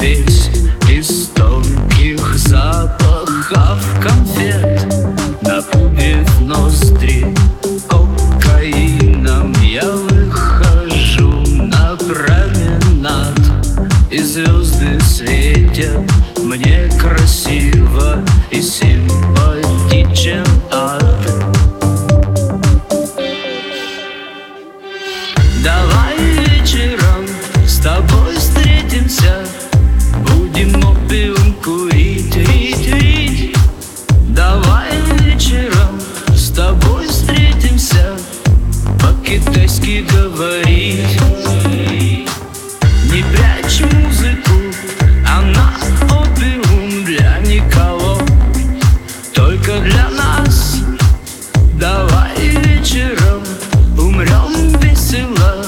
весь из тонких запахов конфет Напудрив ноздри кокаином Я выхожу на променад. И звезды светят мне красиво и симпатичен ад. по-китайски говорить Не прячь музыку, она опиум для никого. Только для нас. Давай вечером умрем весело.